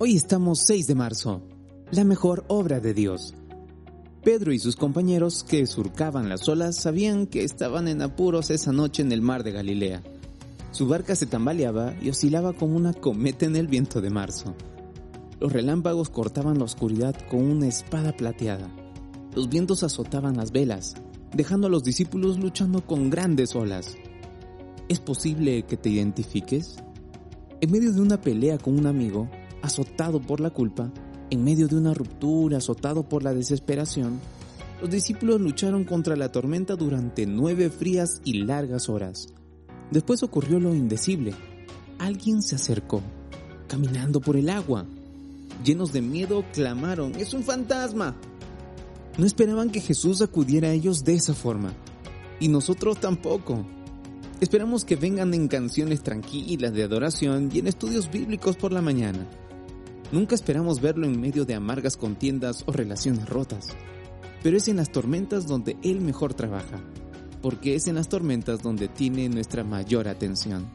Hoy estamos 6 de marzo, la mejor obra de Dios. Pedro y sus compañeros que surcaban las olas sabían que estaban en apuros esa noche en el mar de Galilea. Su barca se tambaleaba y oscilaba como una cometa en el viento de marzo. Los relámpagos cortaban la oscuridad con una espada plateada. Los vientos azotaban las velas, dejando a los discípulos luchando con grandes olas. ¿Es posible que te identifiques? En medio de una pelea con un amigo, azotado por la culpa, en medio de una ruptura, azotado por la desesperación, los discípulos lucharon contra la tormenta durante nueve frías y largas horas. Después ocurrió lo indecible. Alguien se acercó, caminando por el agua. Llenos de miedo, clamaron, ¡Es un fantasma! No esperaban que Jesús acudiera a ellos de esa forma. Y nosotros tampoco. Esperamos que vengan en canciones tranquilas de adoración y en estudios bíblicos por la mañana. Nunca esperamos verlo en medio de amargas contiendas o relaciones rotas. Pero es en las tormentas donde Él mejor trabaja, porque es en las tormentas donde tiene nuestra mayor atención.